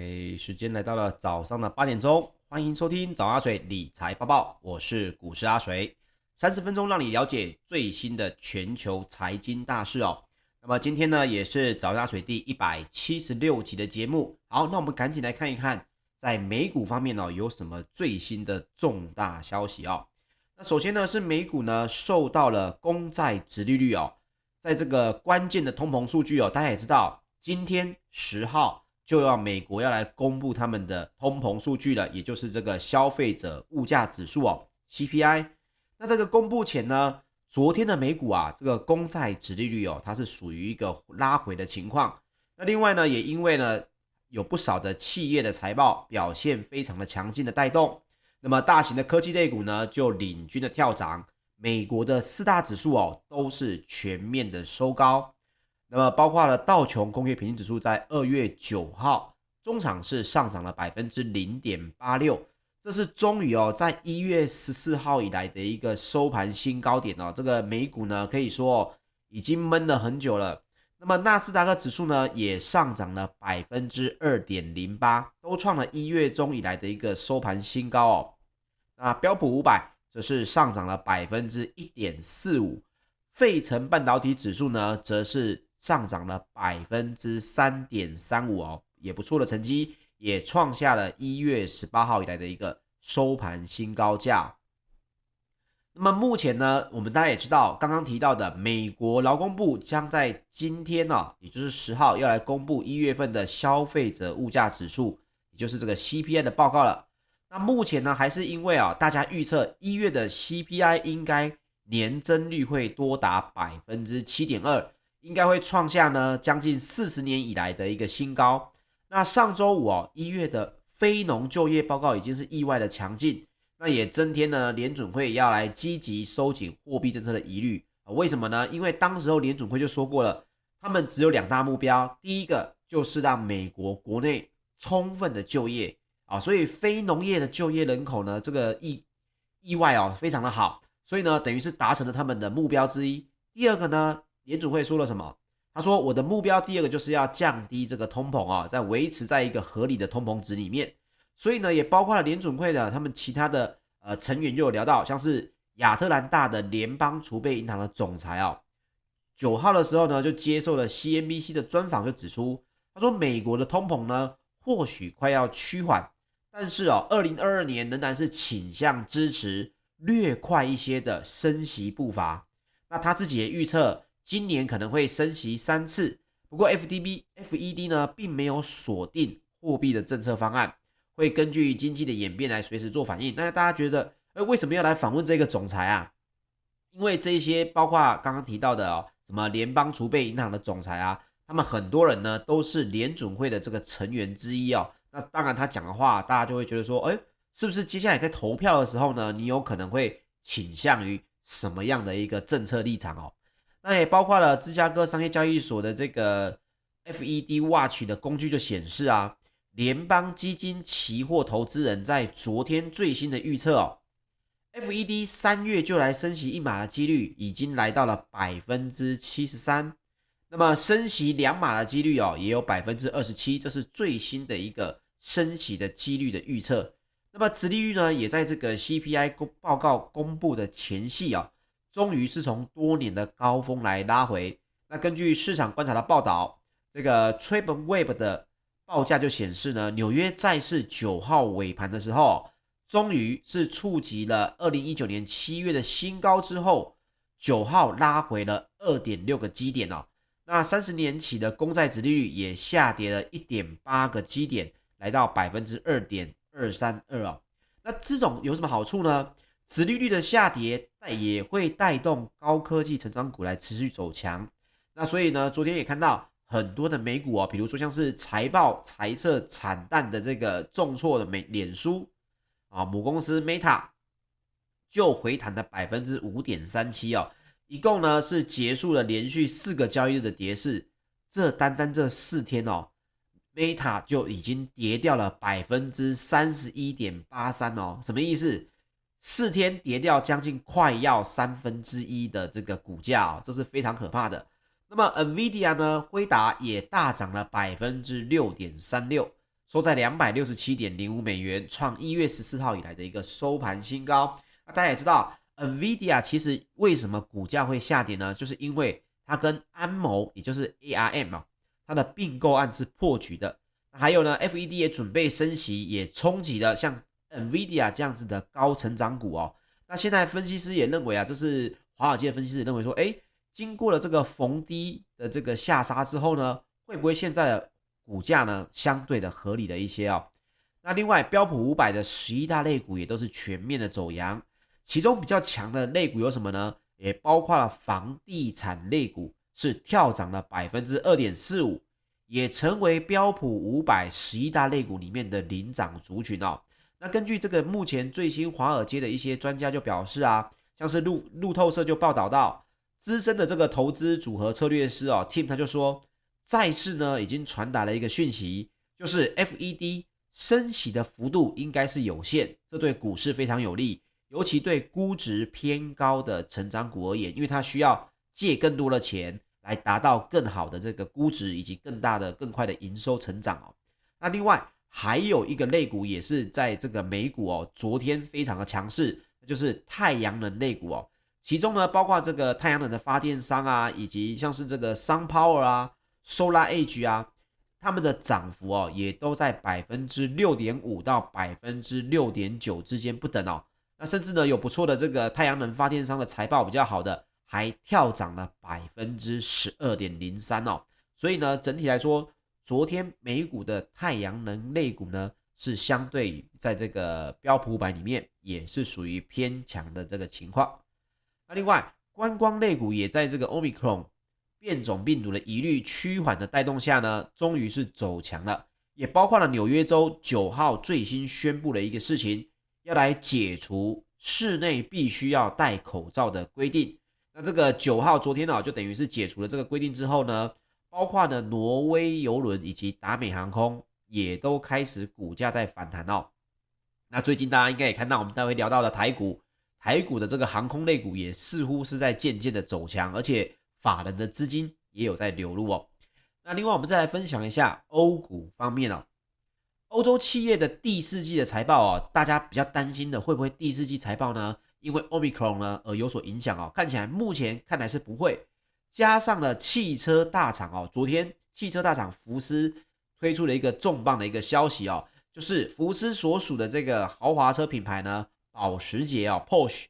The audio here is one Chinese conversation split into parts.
OK，时间来到了早上的八点钟，欢迎收听早阿水理财播报，我是股市阿水，三十分钟让你了解最新的全球财经大事哦。那么今天呢，也是早阿水第一百七十六集的节目。好，那我们赶紧来看一看，在美股方面哦，有什么最新的重大消息哦。那首先呢，是美股呢受到了公债殖利率哦，在这个关键的通膨数据哦，大家也知道，今天十号。就要美国要来公布他们的通膨数据了，也就是这个消费者物价指数哦，CPI。那这个公布前呢，昨天的美股啊，这个公债殖利率哦，它是属于一个拉回的情况。那另外呢，也因为呢，有不少的企业的财报表现非常的强劲的带动，那么大型的科技类股呢，就领军的跳涨。美国的四大指数哦，都是全面的收高。那么包括了道琼工业平均指数在二月九号中场是上涨了百分之零点八六，这是终于哦，在一月十四号以来的一个收盘新高点哦。这个美股呢，可以说已经闷了很久了。那么纳斯达克指数呢，也上涨了百分之二点零八，都创了一月中以来的一个收盘新高哦。那标普五百则是上涨了百分之一点四五，费城半导体指数呢，则是。上涨了百分之三点三五哦，也不错的成绩，也创下了一月十八号以来的一个收盘新高价。那么目前呢，我们大家也知道，刚刚提到的美国劳工部将在今天呢、哦，也就是十号要来公布一月份的消费者物价指数，也就是这个 CPI 的报告了。那目前呢，还是因为啊，大家预测一月的 CPI 应该年增率会多达百分之七点二。应该会创下呢将近四十年以来的一个新高。那上周五哦，一月的非农就业报告已经是意外的强劲，那也增添了联准会要来积极收紧货币政策的疑虑啊？为什么呢？因为当时候联准会就说过了，他们只有两大目标，第一个就是让美国国内充分的就业啊，所以非农业的就业人口呢，这个意意外哦非常的好，所以呢等于是达成了他们的目标之一。第二个呢？联准会说了什么？他说：“我的目标第二个就是要降低这个通膨啊，在维持在一个合理的通膨值里面。所以呢，也包括了联准会的他们其他的呃成员就有聊到，像是亚特兰大的联邦储备银行的总裁啊，九号的时候呢就接受了 CNBC 的专访，就指出，他说美国的通膨呢或许快要趋缓，但是哦，二零二二年仍然是倾向支持略快一些的升息步伐。那他自己也预测。”今年可能会升息三次，不过 FDB、FED 呢，并没有锁定货币的政策方案，会根据经济的演变来随时做反应。那大家觉得，呃，为什么要来访问这个总裁啊？因为这些包括刚刚提到的哦，什么联邦储备银行的总裁啊，他们很多人呢都是联准会的这个成员之一哦。那当然他讲的话，大家就会觉得说，哎，是不是接下来在投票的时候呢，你有可能会倾向于什么样的一个政策立场哦？那也包括了芝加哥商业交易所的这个 FED Watch 的工具就显示啊，联邦基金期货投资人在昨天最新的预测哦，FED 三月就来升息一码的几率已经来到了百分之七十三，那么升息两码的几率哦也有百分之二十七，这是最新的一个升息的几率的预测。那么殖利率呢，也在这个 CPI 公报告公布的前夕啊。终于是从多年的高峰来拉回。那根据市场观察的报道，这个 Tradeweb 的报价就显示呢，纽约债市九号尾盘的时候，终于是触及了二零一九年七月的新高之后，九号拉回了二点六个基点哦。那三十年期的公债殖利率也下跌了一点八个基点，来到百分之二点二三二哦。那这种有什么好处呢？殖利率的下跌，但也会带动高科技成长股来持续走强。那所以呢，昨天也看到很多的美股啊，比如说像是财报财测惨淡的这个重挫的美脸书啊，母公司 Meta 就回弹了百分之五点三七哦，一共呢是结束了连续四个交易日的跌势。这单单这四天哦，Meta 就已经跌掉了百分之三十一点八三哦，什么意思？四天跌掉将近快要三分之一的这个股价哦，这是非常可怕的。那么 NVIDIA 呢，辉达也大涨了百分之六点三六，收在两百六十七点零五美元，创一月十四号以来的一个收盘新高。那大家也知道，NVIDIA 其实为什么股价会下跌呢？就是因为它跟安谋，也就是 ARM 啊，它的并购案是破局的。还有呢，FED 也准备升息，也冲击了像 NVIDIA 这样子的高成长股哦。那现在分析师也认为啊，这是华尔街分析师也认为说，哎，经过了这个逢低的这个下杀之后呢，会不会现在的股价呢，相对的合理的一些哦。那另外标普五百的十一大类股也都是全面的走阳，其中比较强的类股有什么呢？也包括了房地产类股是跳涨了百分之二点四五，也成为标普五百十一大类股里面的领涨族群哦。那根据这个目前最新华尔街的一些专家就表示啊，像是路路透社就报道到，资深的这个投资组合策略师哦，Tim 他就说。再次呢，已经传达了一个讯息，就是 FED 升息的幅度应该是有限，这对股市非常有利，尤其对估值偏高的成长股而言，因为它需要借更多的钱来达到更好的这个估值以及更大的、更快的营收成长哦。那另外还有一个类股也是在这个美股哦，昨天非常的强势，就是太阳能类股哦，其中呢包括这个太阳能的发电商啊，以及像是这个 SunPower 啊。SolarEdge 啊，他们的涨幅哦，也都在百分之六点五到百分之六点九之间不等哦。那甚至呢，有不错的这个太阳能发电商的财报比较好的，还跳涨了百分之十二点零三哦。所以呢，整体来说，昨天美股的太阳能类股呢，是相对在这个标普五百里面也是属于偏强的这个情况。那另外，观光类股也在这个 Omicron。变种病毒的疑虑趋缓的带动下呢，终于是走强了，也包括了纽约州九号最新宣布的一个事情，要来解除室内必须要戴口罩的规定。那这个九号昨天呢，就等于是解除了这个规定之后呢，包括呢挪威邮轮以及达美航空也都开始股价在反弹哦。那最近大家应该也看到，我们待会聊到的台股，台股的这个航空类股也似乎是在渐渐的走强，而且。法人的资金也有在流入哦。那另外，我们再来分享一下欧股方面哦。欧洲企业的第四季的财报哦，大家比较担心的会不会第四季财报呢？因为 Omicron 呢而有所影响哦。看起来目前看来是不会。加上了汽车大厂哦，昨天汽车大厂福斯推出了一个重磅的一个消息哦，就是福斯所属的这个豪华车品牌呢，保时捷哦，Porsche。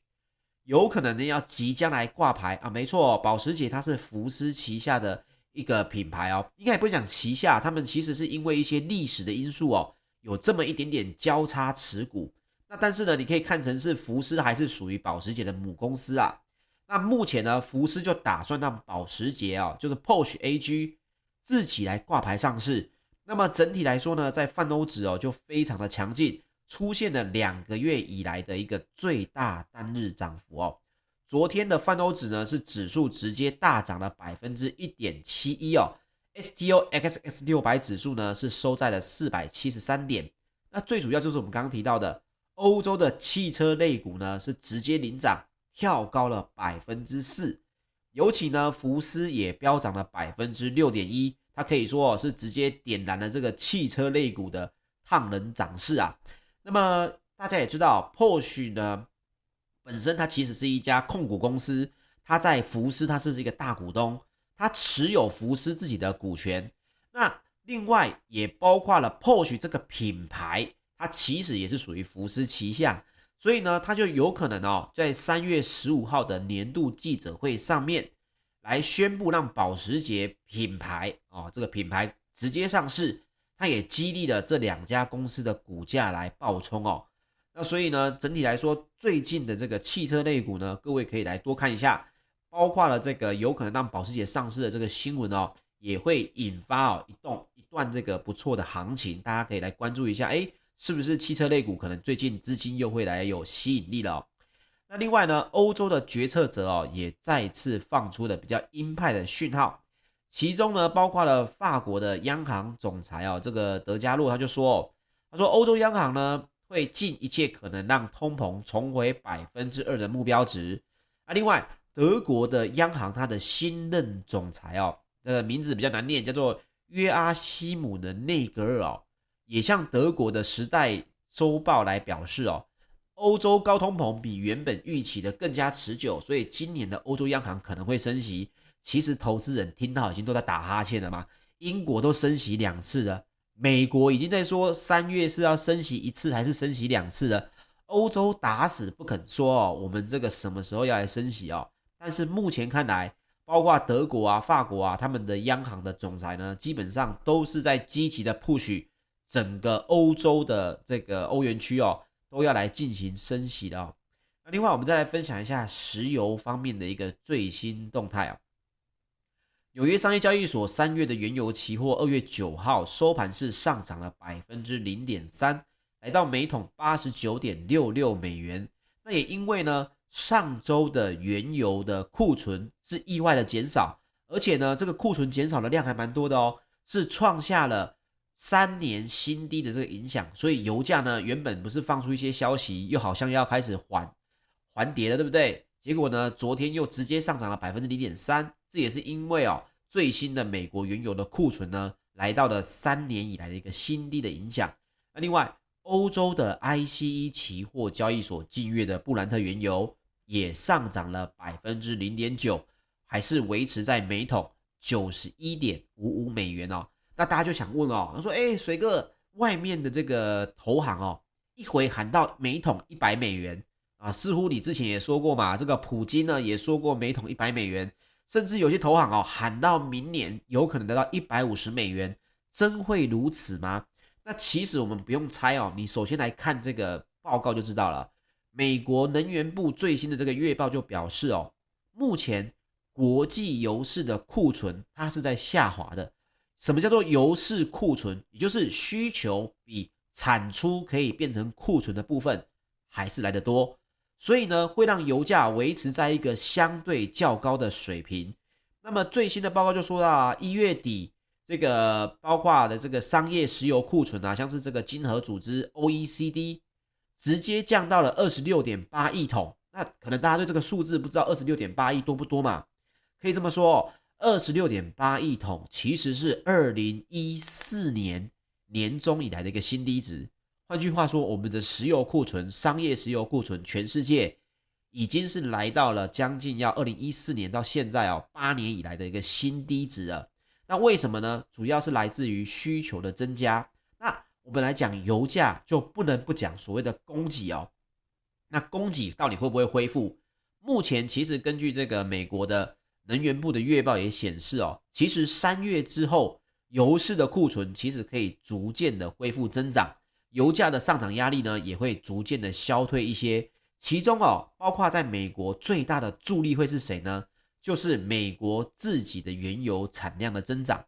有可能呢要即将来挂牌啊，没错，保时捷它是福斯旗下的一个品牌哦，应该也不讲旗下，他们其实是因为一些历史的因素哦，有这么一点点交叉持股。那但是呢，你可以看成是福斯还是属于保时捷的母公司啊。那目前呢，福斯就打算让保时捷哦，就是 Porsche AG 自己来挂牌上市。那么整体来说呢，在泛欧指哦就非常的强劲。出现了两个月以来的一个最大单日涨幅哦。昨天的泛欧指呢是指数直接大涨了百分之一点七一哦。STOXX 六百指数呢是收在了四百七十三点。那最主要就是我们刚刚提到的欧洲的汽车类股呢是直接领涨，跳高了百分之四。尤其呢福斯也飙涨了百分之六点一，它可以说是直接点燃了这个汽车类股的烫人涨势啊。那么大家也知道，Porsche 呢本身它其实是一家控股公司，它在福斯它是一个大股东，它持有福斯自己的股权。那另外也包括了 Porsche 这个品牌，它其实也是属于福斯旗下，所以呢，它就有可能哦，在三月十五号的年度记者会上面来宣布让保时捷品牌哦这个品牌直接上市。它也激励了这两家公司的股价来暴冲哦。那所以呢，整体来说，最近的这个汽车类股呢，各位可以来多看一下，包括了这个有可能让保时捷上市的这个新闻哦，也会引发哦一动一段这个不错的行情，大家可以来关注一下，哎，是不是汽车类股可能最近资金又会来有吸引力了？那另外呢，欧洲的决策者哦，也再次放出了比较鹰派的讯号。其中呢，包括了法国的央行总裁哦，这个德加洛他就说，他说欧洲央行呢会尽一切可能让通膨重回百分之二的目标值。啊，另外德国的央行他的新任总裁哦，这个名字比较难念，叫做约阿希姆的内格尔哦，也向德国的《时代周报》来表示哦，欧洲高通膨比原本预期的更加持久，所以今年的欧洲央行可能会升息。其实投资人听到已经都在打哈欠了嘛，英国都升息两次了，美国已经在说三月是要升息一次还是升息两次了。欧洲打死不肯说哦，我们这个什么时候要来升息哦？但是目前看来，包括德国啊、法国啊，他们的央行的总裁呢，基本上都是在积极的 push 整个欧洲的这个欧元区哦，都要来进行升息的哦。那另外，我们再来分享一下石油方面的一个最新动态啊。纽约商业交易所三月的原油期货，二月九号收盘是上涨了百分之零点三。来到每桶八十九点六六美元，那也因为呢，上周的原油的库存是意外的减少，而且呢，这个库存减少的量还蛮多的哦，是创下了三年新低的这个影响，所以油价呢，原本不是放出一些消息，又好像要开始缓缓跌了，对不对？结果呢，昨天又直接上涨了百分之零点三，这也是因为哦，最新的美国原油的库存呢，来到了三年以来的一个新低的影响。那另外，欧洲的 ICE 期货交易所近月的布兰特原油也上涨了百分之零点九，还是维持在每桶九十一点五五美元哦。那大家就想问哦，他说：“哎，水哥，外面的这个投行哦，一回喊到每桶一百美元啊，似乎你之前也说过嘛，这个普京呢也说过每桶一百美元，甚至有些投行哦喊到明年有可能得到一百五十美元，真会如此吗？”那其实我们不用猜哦，你首先来看这个报告就知道了。美国能源部最新的这个月报就表示哦，目前国际油市的库存它是在下滑的。什么叫做油市库存？也就是需求比产出可以变成库存的部分还是来得多，所以呢会让油价维持在一个相对较高的水平。那么最新的报告就说到啊，一月底。这个包括的这个商业石油库存啊，像是这个经合组织 OECD 直接降到了二十六点八亿桶。那可能大家对这个数字不知道二十六点八亿多不多嘛？可以这么说，二十六点八亿桶其实是二零一四年年中以来的一个新低值。换句话说，我们的石油库存，商业石油库存，全世界已经是来到了将近要二零一四年到现在哦八年以来的一个新低值了。那为什么呢？主要是来自于需求的增加。那我们来讲油价，就不能不讲所谓的供给哦。那供给到底会不会恢复？目前其实根据这个美国的能源部的月报也显示哦，其实三月之后，油市的库存其实可以逐渐的恢复增长，油价的上涨压力呢也会逐渐的消退一些。其中哦，包括在美国最大的助力会是谁呢？就是美国自己的原油产量的增长，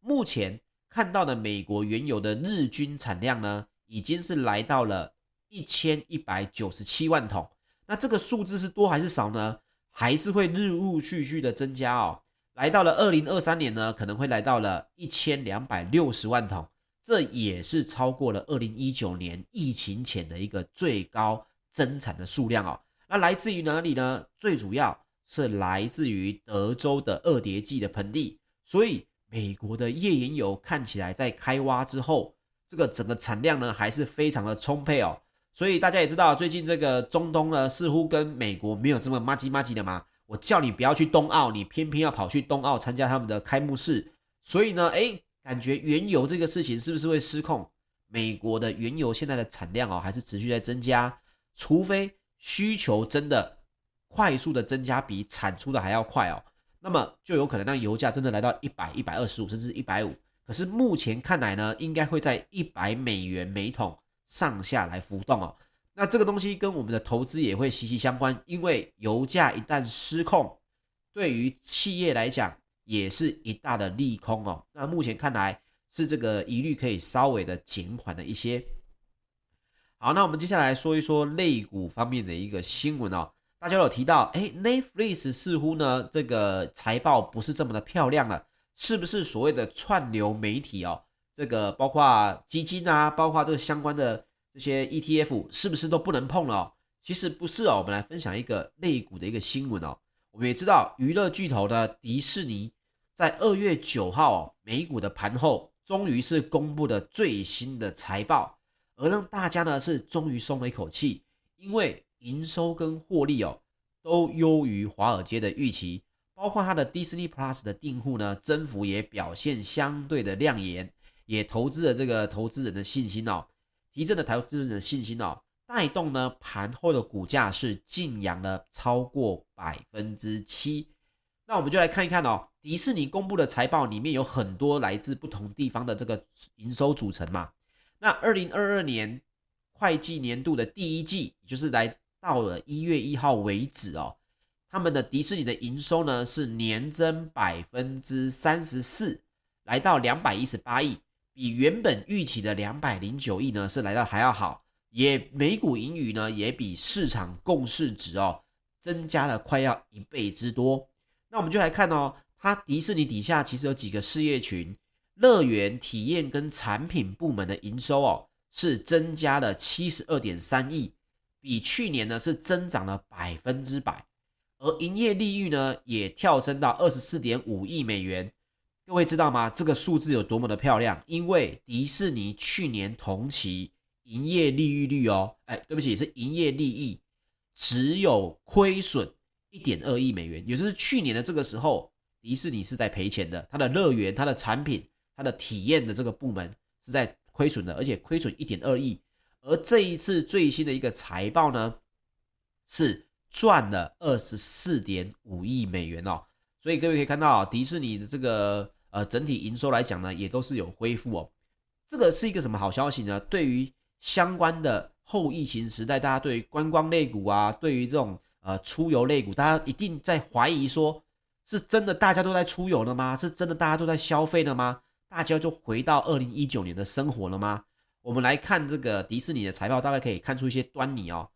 目前看到的美国原油的日均产量呢，已经是来到了一千一百九十七万桶。那这个数字是多还是少呢？还是会陆陆续续的增加哦。来到了二零二三年呢，可能会来到了一千两百六十万桶，这也是超过了二零一九年疫情前的一个最高增产的数量哦。那来自于哪里呢？最主要。是来自于德州的二叠纪的盆地，所以美国的页岩油看起来在开挖之后，这个整个产量呢还是非常的充沛哦。所以大家也知道，最近这个中东呢似乎跟美国没有这么麻吉麻吉的嘛。我叫你不要去冬奥，你偏偏要跑去冬奥参加他们的开幕式。所以呢，哎，感觉原油这个事情是不是会失控？美国的原油现在的产量哦还是持续在增加，除非需求真的。快速的增加比产出的还要快哦，那么就有可能让油价真的来到一百、一百二十五，甚至一百五。可是目前看来呢，应该会在一百美元每桶上下来浮动哦。那这个东西跟我们的投资也会息息相关，因为油价一旦失控，对于企业来讲也是一大的利空哦。那目前看来是这个疑虑可以稍微的减缓了一些。好，那我们接下来说一说类股方面的一个新闻哦。大家有提到，哎，Netflix 似乎呢这个财报不是这么的漂亮了，是不是所谓的串流媒体哦？这个包括基金啊，包括这个相关的这些 ETF，是不是都不能碰了？其实不是哦，我们来分享一个内股的一个新闻哦。我们也知道，娱乐巨头的迪士尼在二月九号哦，美股的盘后终于是公布了最新的财报，而让大家呢是终于松了一口气，因为营收跟获利哦都优于华尔街的预期，包括它的 Disney Plus 的订户呢增幅也表现相对的亮眼，也投资了这个投资人的信心哦，提振了投资人的信心哦，带动呢盘后的股价是劲扬了超过百分之七。那我们就来看一看哦，迪士尼公布的财报里面有很多来自不同地方的这个营收组成嘛。那二零二二年会计年度的第一季，就是来到了一月一号为止哦，他们的迪士尼的营收呢是年增百分之三十四，来到两百一十八亿，比原本预期的两百零九亿呢是来到还要好，也每股盈余呢也比市场共识值哦增加了快要一倍之多。那我们就来看哦，它迪士尼底下其实有几个事业群，乐园体验跟产品部门的营收哦是增加了七十二点三亿，比去年呢是增长了百分之百，而营业利率呢也跳升到二十四点五亿美元。各位知道吗？这个数字有多么的漂亮？因为迪士尼去年同期营业利益率哦，哎，对不起，是营业利益只有亏损。一点二亿美元，也就是去年的这个时候，迪士尼是在赔钱的，它的乐园、它的产品、它的体验的这个部门是在亏损的，而且亏损一点二亿。而这一次最新的一个财报呢，是赚了二十四点五亿美元哦。所以各位可以看到，迪士尼的这个呃整体营收来讲呢，也都是有恢复哦。这个是一个什么好消息呢？对于相关的后疫情时代，大家对于观光类股啊，对于这种。呃，出游类股，大家一定在怀疑说，是真的大家都在出游了吗？是真的大家都在消费了吗？大家就回到二零一九年的生活了吗？我们来看这个迪士尼的财报，大概可以看出一些端倪哦。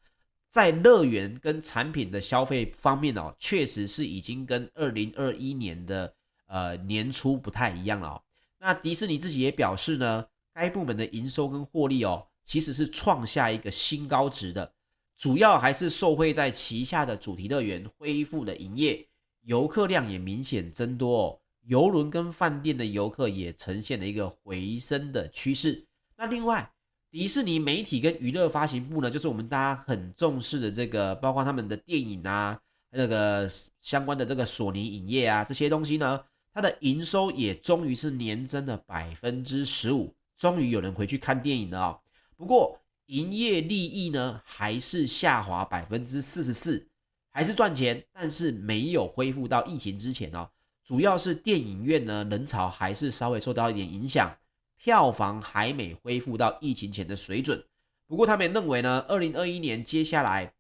在乐园跟产品的消费方面哦，确实是已经跟二零二一年的呃年初不太一样了哦。那迪士尼自己也表示呢，该部门的营收跟获利哦，其实是创下一个新高值的。主要还是受惠在旗下的主题乐园恢复了营业，游客量也明显增多哦。游轮跟饭店的游客也呈现了一个回升的趋势。那另外，迪士尼媒体跟娱乐发行部呢，就是我们大家很重视的这个，包括他们的电影啊，那个相关的这个索尼影业啊这些东西呢，它的营收也终于是年增了百分之十五，终于有人回去看电影了哦。不过，营业利益呢，还是下滑百分之四十四，还是赚钱，但是没有恢复到疫情之前哦。主要是电影院呢，人潮还是稍微受到一点影响，票房还没恢复到疫情前的水准。不过他们也认为呢，二零二一年接下来，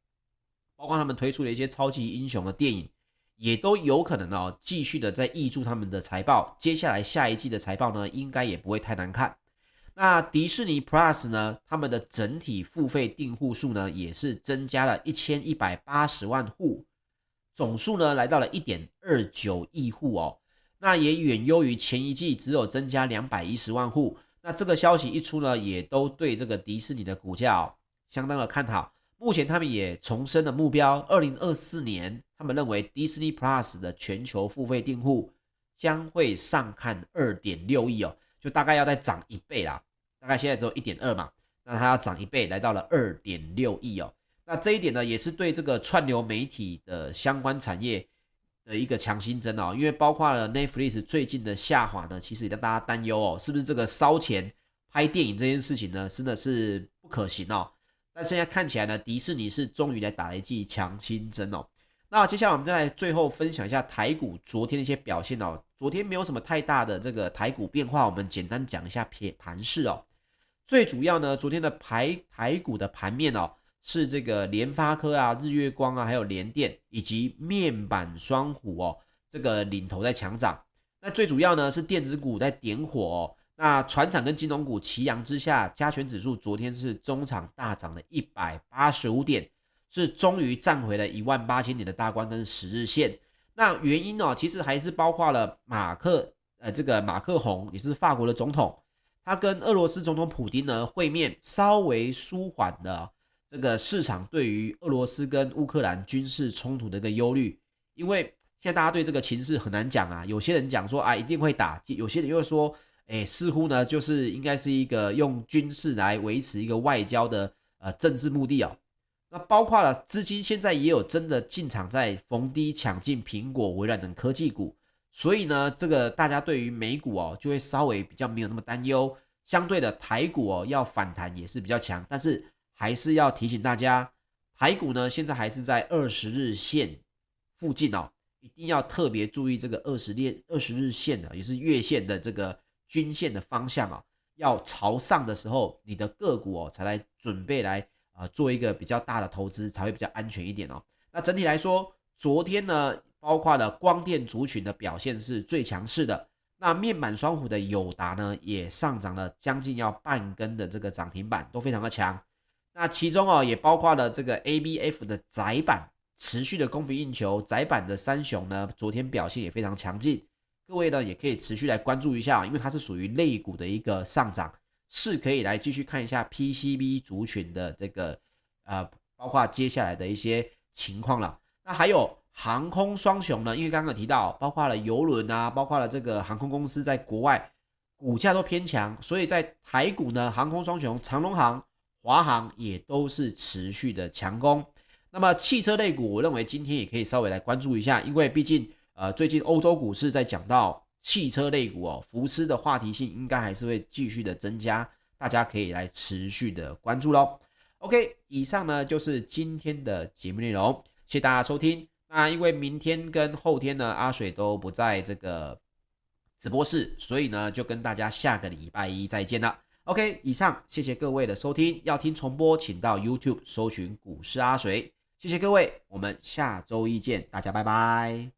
包括他们推出的一些超级英雄的电影，也都有可能哦，继续的在挹注他们的财报。接下来下一季的财报呢，应该也不会太难看。那迪士尼 Plus 呢，他们的整体付费订户数呢，也是增加了一千一百八十万户，总数呢来到了一点二九亿户哦。那也远优于前一季只有增加两百一十万户。那这个消息一出呢，也都对这个迪士尼的股价哦相当的看好。目前他们也重申了目标，二零二四年他们认为迪士尼 Plus 的全球付费订户将会上看二点六亿哦，就大概要再涨一倍啦。大概现在只有一点二嘛，那它要涨一倍，来到了二点六亿哦。那这一点呢，也是对这个串流媒体的相关产业的一个强心针哦。因为包括了 Netflix 最近的下滑呢，其实也让大家担忧哦，是不是这个烧钱拍电影这件事情呢，真的是不可行哦。但现在看起来呢，迪士尼是终于来打了一剂强心针哦。那接下来我们再来最后分享一下台股昨天的一些表现哦。昨天没有什么太大的这个台股变化，我们简单讲一下盘盘势哦。最主要呢，昨天的台台股的盘面哦，是这个联发科啊、日月光啊，还有联电以及面板双虎哦，这个领头在强涨。那最主要呢是电子股在点火哦。那船厂跟金融股齐扬之下，加权指数昨天是中场大涨了一百八十五点，是终于站回了一万八千点的大关跟十日线。那原因哦，其实还是包括了马克呃这个马克宏也是法国的总统。他跟俄罗斯总统普丁呢会面，稍微舒缓了这个市场对于俄罗斯跟乌克兰军事冲突的一个忧虑，因为现在大家对这个情势很难讲啊，有些人讲说啊一定会打，有些人又说，哎，似乎呢就是应该是一个用军事来维持一个外交的呃政治目的哦。那包括了资金现在也有真的进场在逢低抢进苹果、微软等科技股，所以呢，这个大家对于美股哦就会稍微比较没有那么担忧。相对的台股哦要反弹也是比较强，但是还是要提醒大家，台股呢现在还是在二十日线附近哦。一定要特别注意这个二十列二十日线的，也是月线的这个均线的方向啊，要朝上的时候，你的个股哦才来准备来啊做一个比较大的投资，才会比较安全一点哦。那整体来说，昨天呢，包括了光电族群的表现是最强势的，那面板双虎的友达呢，也上涨了将近要半根的这个涨停板，都非常的强。那其中哦，也包括了这个 ABF 的窄板。持续的供不应求，窄板的三雄呢，昨天表现也非常强劲。各位呢，也可以持续来关注一下，因为它是属于类股的一个上涨，是可以来继续看一下 PCB 族群的这个呃，包括接下来的一些情况了。那还有航空双雄呢，因为刚刚提到，包括了邮轮啊，包括了这个航空公司在国外股价都偏强，所以在台股呢，航空双雄长龙航、华航也都是持续的强攻。那么汽车类股，我认为今天也可以稍微来关注一下，因为毕竟呃最近欧洲股市在讲到汽车类股哦，福斯的话题性应该还是会继续的增加，大家可以来持续的关注喽。OK，以上呢就是今天的节目内容，谢谢大家收听。那因为明天跟后天呢，阿水都不在这个直播室，所以呢就跟大家下个礼拜一再见了。OK，以上谢谢各位的收听，要听重播请到 YouTube 搜寻股市阿水。谢谢各位，我们下周一见，大家拜拜。